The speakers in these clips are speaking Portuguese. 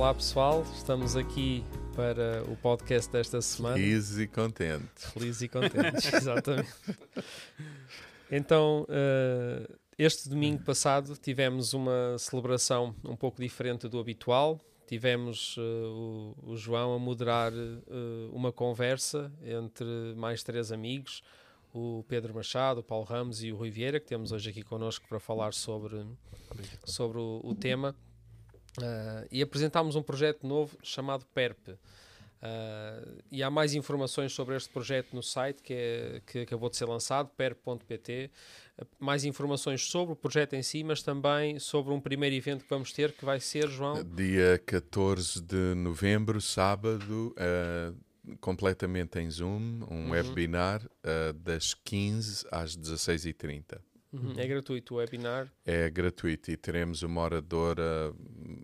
Olá pessoal, estamos aqui para o podcast desta semana. Felizes e contentes. Felizes e contentes, exatamente. Então, uh, este domingo passado tivemos uma celebração um pouco diferente do habitual. Tivemos uh, o, o, João a moderar uh, uma conversa entre mais três amigos, o Pedro Machado, o Paulo Ramos e o Rui Vieira, que temos hoje aqui connosco para falar sobre, sobre o, o tema. Uh, e apresentámos um projeto novo chamado PERP. Uh, e há mais informações sobre este projeto no site que, é, que acabou de ser lançado, perp.pt. Uh, mais informações sobre o projeto em si, mas também sobre um primeiro evento que vamos ter, que vai ser, João? Dia 14 de novembro, sábado, uh, completamente em Zoom, um uhum. webinar das 15 às 16h30. Uhum. É gratuito o webinar? É gratuito e teremos uma oradora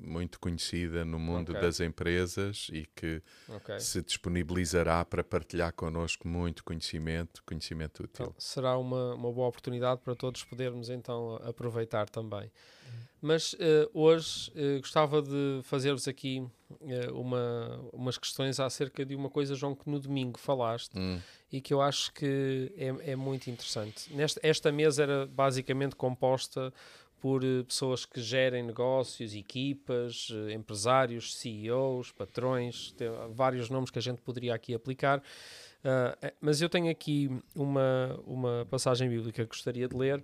muito conhecida no mundo okay. das empresas e que okay. se disponibilizará para partilhar connosco muito conhecimento, conhecimento útil. Então, será uma, uma boa oportunidade para todos podermos então aproveitar também. Mas uh, hoje uh, gostava de fazer-vos aqui uma, umas questões acerca de uma coisa, João, que no domingo falaste hum. e que eu acho que é, é muito interessante. Nesta, esta mesa era basicamente composta por pessoas que gerem negócios, equipas, empresários, CEOs, patrões, vários nomes que a gente poderia aqui aplicar. mas eu tenho aqui uma, uma passagem bíblica que gostaria de ler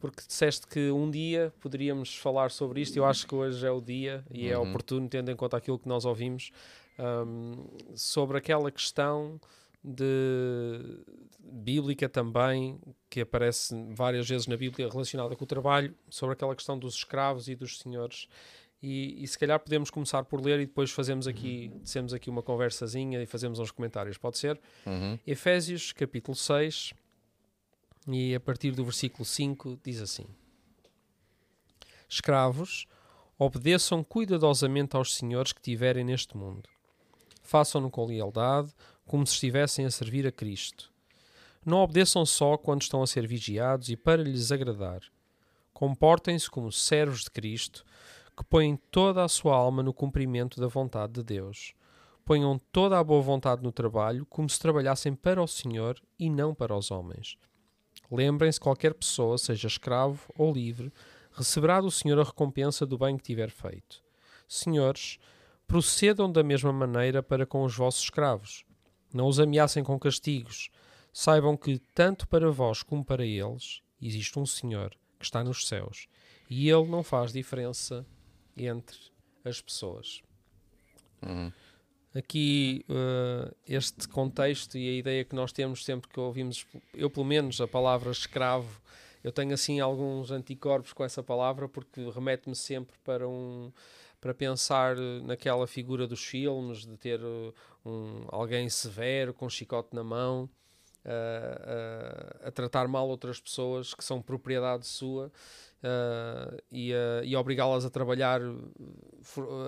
porque disseste que um dia poderíamos falar sobre isto. Eu acho que hoje é o dia e é uhum. é oportuno, tendo em conta aquilo que nós ouvimos, um, sobre aquela questão de bíblica também, que aparece várias vezes na Bíblia relacionada com o trabalho, sobre aquela questão dos escravos e dos senhores. E, e, se calhar podemos começar por ler e depois fazemos aqui, dissemos aqui uma conversazinha e fazemos uns comentários, pode ser? Uhum. Efésios capítulo 6, e a partir do versículo 5 diz assim: Escravos, obedeçam cuidadosamente aos senhores que tiverem neste mundo. Façam-no com lealdade, como se estivessem a servir a Cristo. Não obedeçam só quando estão a ser vigiados e para lhes agradar. Comportem-se como servos de Cristo, que põem toda a sua alma no cumprimento da vontade de Deus. Ponham toda a boa vontade no trabalho, como se trabalhassem para o Senhor e não para os homens Lembrem-se, qualquer pessoa, seja escravo ou livre, receberá do Senhor a recompensa do bem que tiver feito. Senhores, procedam da mesma maneira para com os vossos escravos. Não os ameacem com castigos. Saibam que, tanto para vós como para eles, existe um Senhor que está nos céus e Ele não faz diferença entre as pessoas. Uhum aqui uh, este contexto e a ideia que nós temos sempre que ouvimos, eu pelo menos, a palavra escravo, eu tenho assim alguns anticorpos com essa palavra porque remete-me sempre para um para pensar naquela figura dos filmes de ter uh, um, alguém severo com um chicote na mão uh, a tratar mal outras pessoas que são propriedade sua e, e obrigá-las a trabalhar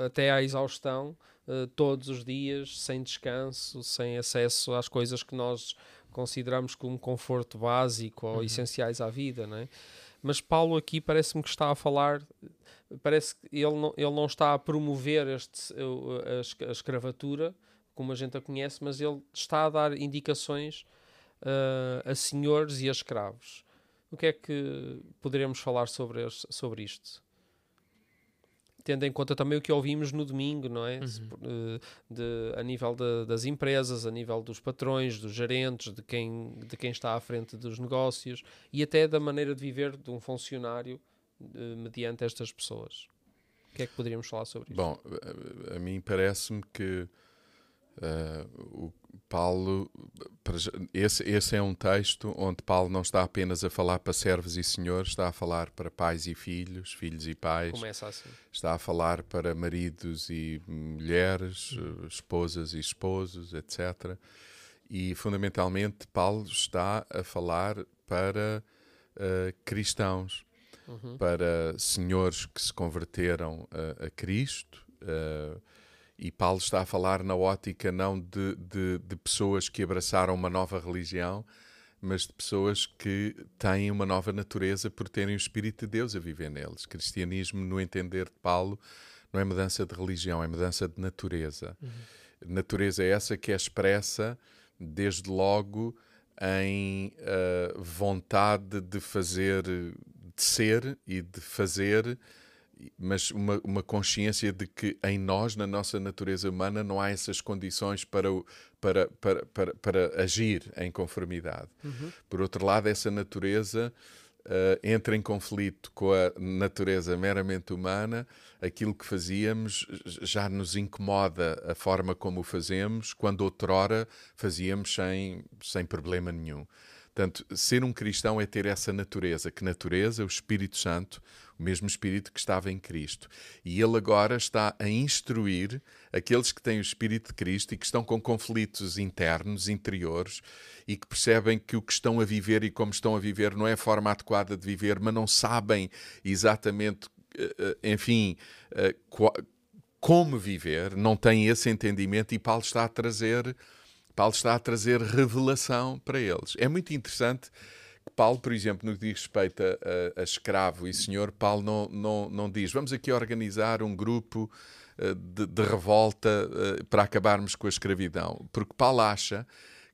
até à exaustão uh, todos os dias, sem descanso, sem acesso às coisas que nós consideramos como conforto básico ou uhum. essenciais à vida, não é? Mas Paulo aqui parece-me que está a falar, parece que ele não, ele não está a promover este, a, a escravatura, como a gente a conhece, mas ele está a dar indicações uh, a senhores e a escravos. O que é que poderemos falar sobre, sobre isto? tendo em conta também o que ouvimos no domingo, não é? Uhum. Eh, de, a nível de, das empresas, a nível dos patrões, dos gerentes, de quem, de quem está à frente dos negócios e até da maneira de viver de um funcionário uh, mediante estas pessoas. O que é que poderíamos falar sobre isso? Bom, a, a mim parece-me que uh, o Paulo, esse, esse é um texto onde Paulo não está apenas a falar para servos e senhores, está a falar para pais e filhos, filhos e pais. Começa assim. Está a falar para maridos e mulheres, uhum. esposas e esposos, etc. E fundamentalmente Paulo está a falar para uh, cristãos, uhum. para senhores que se converteram a, a Cristo. Uh, e Paulo está a falar na ótica não de, de, de, pessoas que abraçaram uma nova religião, mas de pessoas que têm uma nova natureza por terem o Espírito de Deus a viver neles. Cristianismo, no entender de Paulo, não é mudança de religião, é mudança de natureza. Uhum. Natureza é essa que é expressa, desde logo, em uh, vontade de fazer, de ser e de fazer, mas uma, uma consciência de que em nós, na nossa natureza humana, não há essas condições para, o, para, para, para, para agir em conformidade. Uhum. Por outro lado, essa natureza uh, entra em conflito com a natureza meramente humana, aquilo que fazíamos já nos incomoda a forma como o fazemos, quando outrora fazíamos sem, sem problema nenhum. Portanto, ser um cristão é ter essa natureza. Que natureza? O Espírito Santo, o mesmo Espírito que estava em Cristo. E ele agora está a instruir aqueles que têm o Espírito de Cristo e que estão com conflitos internos, interiores, e que percebem que o que estão a viver e como estão a viver não é a forma adequada de viver, mas não sabem exatamente, eh, eh, enfim, eh, como viver, não têm esse entendimento, e Paulo está a trazer Paulo está a trazer revelação para eles. É muito interessante que Paulo, por exemplo, no que diz respeito a, a, escravo e senhor, Paulo não, não, não diz vamos aqui organizar um grupo uh, de, de, revolta uh, para acabarmos com a escravidão. Porque Paulo acha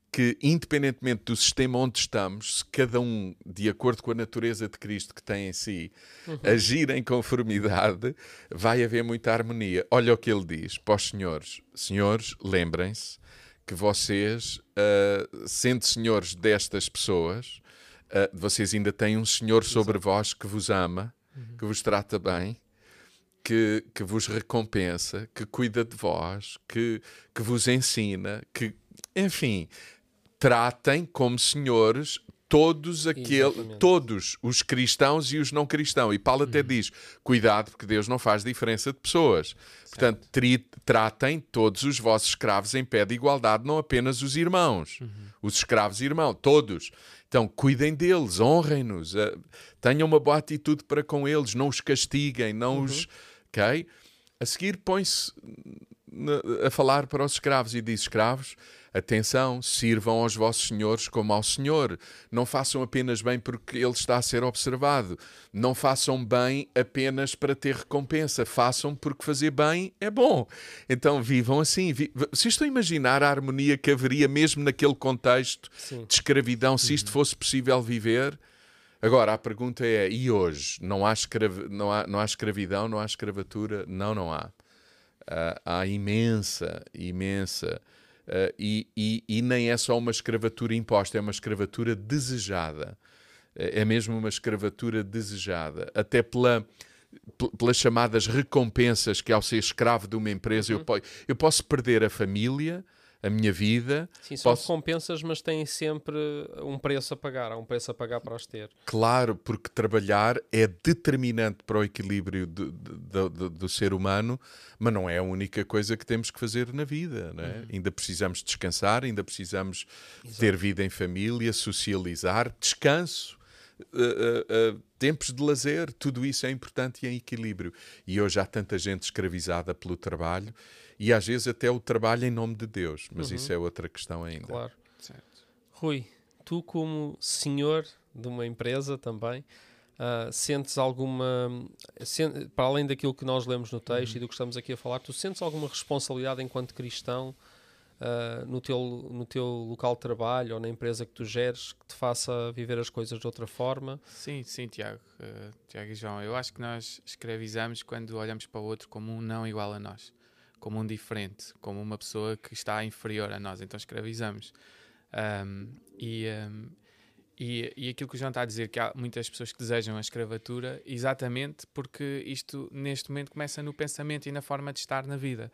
que, independentemente do sistema onde estamos, se cada um, de acordo com a natureza de Cristo que tem em si, uhum. agir em conformidade, vai haver muita harmonia. Olha o que ele diz para os senhores: Senhores, lembrem-se que vocês, uh, sendo senhores destas pessoas, uh, vocês ainda têm um Senhor sobre vós que vos ama, uhum. que vos trata bem, que, que vos recompensa, que cuida de vós, que, que vos ensina, que, enfim, tratem como senhores todos aquele, todos os cristãos e os não cristãos. E Paulo até uhum. diz: cuidado, porque Deus não faz diferença de pessoas. Portanto, tri, tratem todos os vossos escravos em pé de igualdade, não apenas os irmãos, uhum. os escravos irmãos, todos. Então, cuidem deles, honrem-nos, uh, tenham uma boa atitude para com eles, não os castiguem, não uhum. os. Ok? A seguir, põe-se a falar para os escravos e diz: escravos Atenção, sirvam aos vossos senhores como ao Senhor. Não façam apenas bem porque ele está a ser observado. Não façam bem apenas para ter recompensa. Façam porque fazer bem é bom. Então vivam assim. Vocês estão a imaginar a harmonia que haveria mesmo naquele contexto Sim. de escravidão, se isto uhum. fosse possível viver? Agora, a pergunta é: e hoje? Não há, escrav... não há, não há escravidão, não há escravatura? Não, não há. Há imensa, imensa Uh, e, e, e, nem é só uma escravatura imposta, é uma escravatura desejada. É, é mesmo uma escravatura desejada. Até pela, pelas chamadas recompensas que ao ser escravo de uma empresa uhum. eu, eu posso perder a família, a minha vida. Sim, são posso... recompensas, mas têm sempre um preço a pagar, há um preço a pagar para os ter. Claro, porque trabalhar é determinante para o equilíbrio do, do, do, do ser humano, mas não é a única coisa que temos que fazer na vida. Não é? Uhum. Ainda precisamos descansar, ainda precisamos Exato. ter vida em família, socializar, descanso. Uh, uh, uh, tempos de lazer, tudo isso é importante e em equilíbrio. E hoje há tanta gente escravizada pelo trabalho e às vezes até o trabalho em nome de Deus, mas uhum. isso é outra questão ainda. Claro. Certo. Rui, tu como senhor de uma empresa também, uh, sentes alguma, para além daquilo que nós lemos no texto uhum. e do que estamos aqui a falar, tu sentes alguma responsabilidade enquanto cristão uh, no, teu, no teu local de trabalho ou na empresa que tu geres que te faça viver as coisas de outra forma? Sim, sim, Tiago, uh, Tiago e João. Eu acho que nós escravizamos quando olhamos para o outro como um não igual a nós como um diferente, como uma pessoa que está inferior a nós, então escravizamos. Um, e, um, e, e aquilo que o João está a dizer, que há muitas pessoas que desejam a escravatura, exatamente porque isto neste momento começa no pensamento e na forma de estar na vida.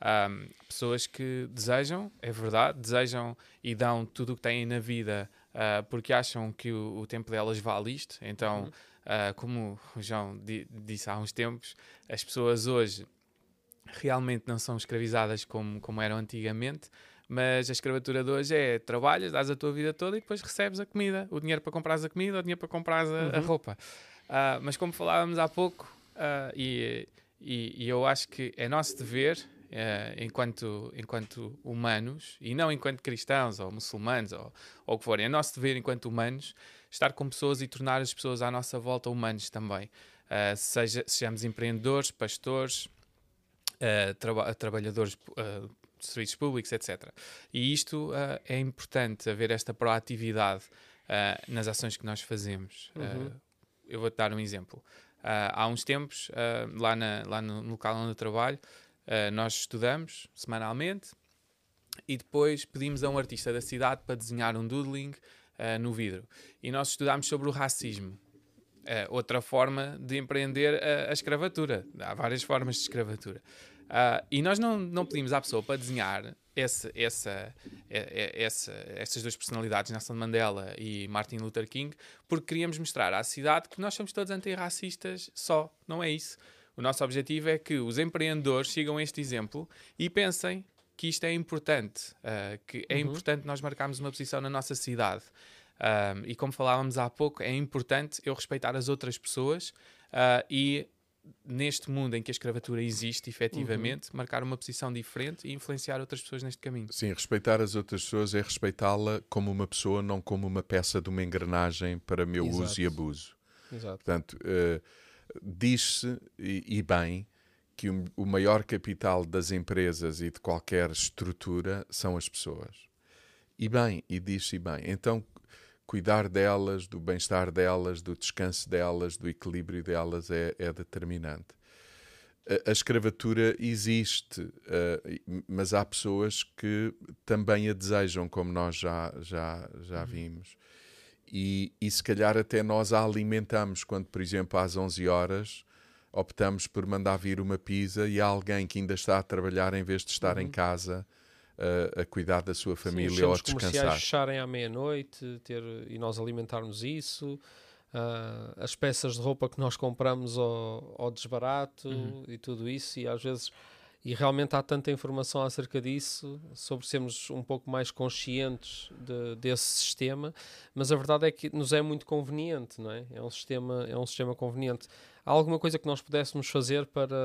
Um, pessoas que desejam, é verdade, desejam e dão tudo o que têm na vida uh, porque acham que o, o, tempo delas vale isto. Então, uh, como o João di disse há uns tempos, as pessoas hoje realmente não são escravizadas como, como eram antigamente, mas a escravatura de hoje é trabalhas, dás a tua vida toda e depois recebes a comida, o dinheiro para comprar a comida, o dinheiro para comprar a, uhum. a roupa. Uh, mas como falávamos há pouco, uh, e, e, e, eu acho que é nosso dever, uh, enquanto, enquanto humanos, e não enquanto cristãos ou muçulmanos ou, ou o que for, é nosso dever enquanto humanos estar com pessoas e tornar as pessoas à nossa volta humanos também. seja, sejamos empreendedores, pastores, uh, traba trabalhadores uh, de serviços públicos, etc. E isto uh, é importante, haver esta proatividade nas ações que nós fazemos. Uhum. eu vou-te dar um exemplo. há uns tempos, lá, na, lá no, no, local onde eu trabalho, nós estudamos semanalmente e depois pedimos a um artista da cidade para desenhar um doodling no vidro. E nós estudámos sobre o racismo. Uh, outra forma de empreender a, a, escravatura. Há várias formas de escravatura. Uh, e nós não, não pedimos à pessoa para desenhar essa, essa, essa, essas duas personalidades, Nelson Mandela e Martin Luther King, porque queríamos mostrar à cidade que nós somos todos antirracistas só. Não é isso. O nosso objetivo é que os empreendedores sigam este exemplo e pensem que isto é importante, uh, que é uhum. importante nós marcarmos uma posição na nossa cidade. Um, e como falávamos há pouco, é importante eu respeitar as outras pessoas uh, e neste mundo em que a escravatura existe efetivamente, uhum. marcar uma posição diferente e influenciar outras pessoas neste caminho. Sim, respeitar as outras pessoas é respeitá-la como uma pessoa, não como uma peça de uma engrenagem para meu Exato. uso e abuso. Exato. Portanto, uh, diz-se, e, e, bem, que o, o maior capital das empresas e de qualquer estrutura são as pessoas. E bem, e diz-se bem. Então, cuidar delas, do bem-estar delas, do descanso delas, do equilíbrio delas é, é determinante. A, a, escravatura existe, uh, mas há pessoas que também a desejam, como nós já, já, já uhum. vimos. E, e se calhar até nós a alimentamos quando, por exemplo, às 11 horas optamos por mandar vir uma pizza e há alguém que ainda está a trabalhar em vez de estar uhum. em casa a, a cuidar da sua família Sim, ou a descansar. comerciais fecharem à meia-noite ter, e nós alimentarmos isso. Uh, as peças de roupa que nós compramos ao, ao desbarato uhum. e tudo isso, e às vezes e realmente há tanta informação acerca disso, sobre sermos um pouco mais conscientes de, desse sistema, mas a verdade é que nos é muito conveniente, não é? É um sistema, é um sistema conveniente. Há alguma coisa que nós pudéssemos fazer para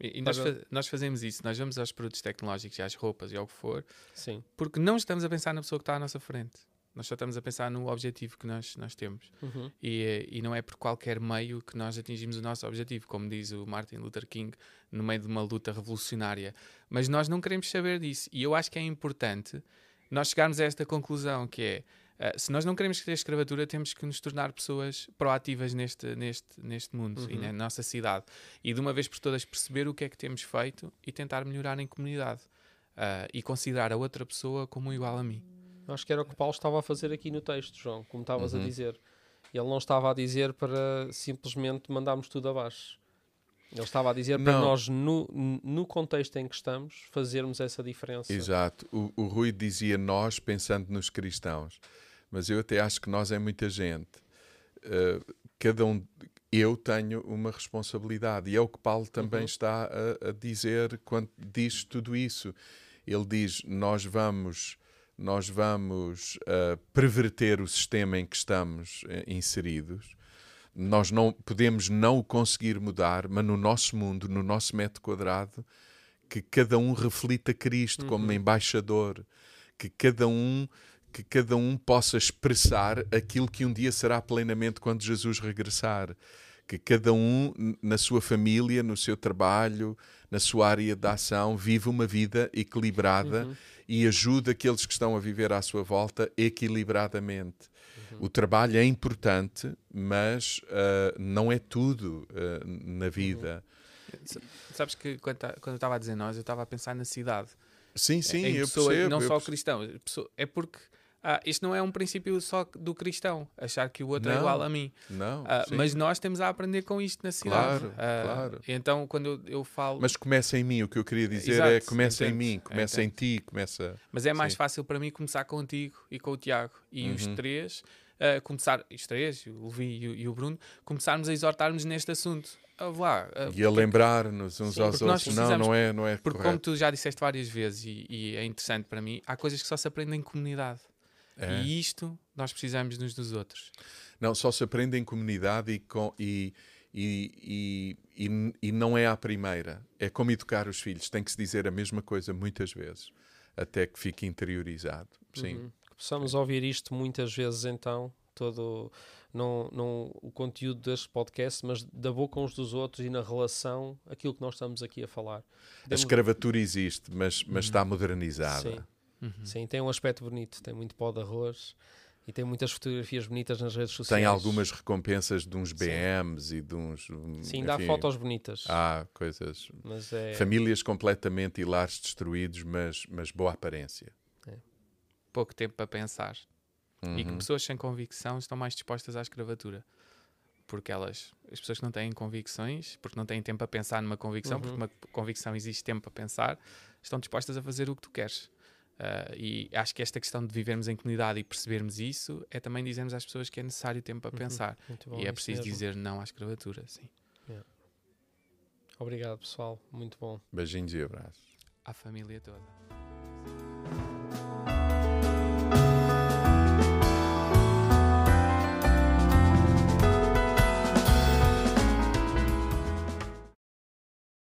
e, e nós, fa nós, fazemos isso, nós vamos aos produtos tecnológicos e às roupas e ao que for, Sim. porque não estamos a pensar na pessoa que está à nossa frente. Nós só estamos a pensar no objetivo que nós, nós temos. Uhum. E, e não é por qualquer meio que nós atingimos o nosso objetivo, como diz o Martin Luther King, no meio de uma luta revolucionária. Mas nós não queremos saber disso. E eu acho que é importante nós chegarmos a esta conclusão, que é Uh, se nós não queremos ter escravatura, temos que nos tornar pessoas proativas neste, neste, neste mundo uhum. e na nossa cidade. E de uma vez por todas perceber o que é que temos feito e tentar melhorar em comunidade. Uh, e considerar a outra pessoa como igual a mim. Acho que era o que Paulo estava a fazer aqui no texto, João, como estavas uhum. a dizer. Ele não estava a dizer para simplesmente mandarmos tudo abaixo. Ele estava a dizer não. para nós, no, no contexto em que estamos, fazermos essa diferença. Exato. O, o Rui dizia nós pensando nos cristãos mas eu até acho que nós é muita gente. Uh, cada um, eu tenho uma responsabilidade e é o que Paulo também uhum. está a, a, dizer quando diz tudo isso. Ele diz: nós vamos, nós vamos uh, perverter o sistema em que estamos uh, inseridos. Nós não podemos não o conseguir mudar, mas no nosso mundo, no nosso metro quadrado, que cada um reflita Cristo uhum. como embaixador, que cada um que cada um possa expressar aquilo que um dia será plenamente quando Jesus regressar. Que cada um, na sua família, no seu trabalho, na sua área de ação, vive uma vida equilibrada uhum. e ajude aqueles que estão a viver à sua volta equilibradamente. O trabalho é importante, mas uh, não é tudo uh, na vida. Uhum. Sabes que quando, quando eu estava a dizer nós, eu estava a pensar na cidade. Sim, sim, eu pessoa, percebo. Não eu só percebo. cristão. É porque ah, isto não é um princípio só do cristão, achar que o outro é não, é igual a mim. Não, ah, mas nós temos a aprender com isto na cidade. Claro, ah, claro. Então, quando eu, eu, falo. Mas começa em mim, o que eu queria dizer Exato, é começa entendo, em mim, começa entendo. em ti, começa. Mas é mais sim. fácil para mim começar contigo e com o Tiago. E uhum. os três, uh, começar, os três, o Levi e o, e o Bruno, começarmos a exortarmos neste assunto. Lá, uh, e a lembrar-nos uns sim, aos outros. Não, não é, não é Porque, correto. como tu já disseste várias vezes, e, e é interessante para mim, há coisas que só se aprendem em comunidade. É. E isto nós precisamos uns dos outros. Não, só se aprende em comunidade e, com, e, e, e, e, não é à primeira. É como educar os filhos. Tem que se dizer a mesma coisa muitas vezes, até que fique interiorizado. Sim. Uhum. Possamos ouvir isto muitas vezes então, todo não, não o conteúdo deste podcast, mas da boca uns dos outros e na relação, aquilo que nós estamos aqui a falar. A Demos- escravatura existe, mas, mas Uhum. está modernizada. Sim, Uhum. sim, tem um aspecto bonito, tem muito pó de arroz e tem muitas fotografias bonitas nas redes sociais. Tem algumas recompensas de uns Sim. BMs e de uns. Sim, dá enfim, fotos bonitas, Há coisas. mas é... Famílias completamente hilares destruídos, mas, mas boa aparência. Pouco tempo para pensar. E que Uhum. pessoas sem convicção estão mais dispostas à escravatura. Porque elas, as pessoas que não têm convicções, porque não têm tempo a pensar numa convicção, Uhum. porque uma convicção existe tempo para pensar, estão dispostas a fazer o que tu queres. Ah, e acho que esta questão de vivermos em comunidade e percebermos isso é também dizermos às pessoas que é necessário tempo para Uhum. pensar. Bom, e é preciso mesmo. dizer não à escravatura, sim. Obrigado, pessoal. Muito bom. Beijinhos e abraços. À família toda.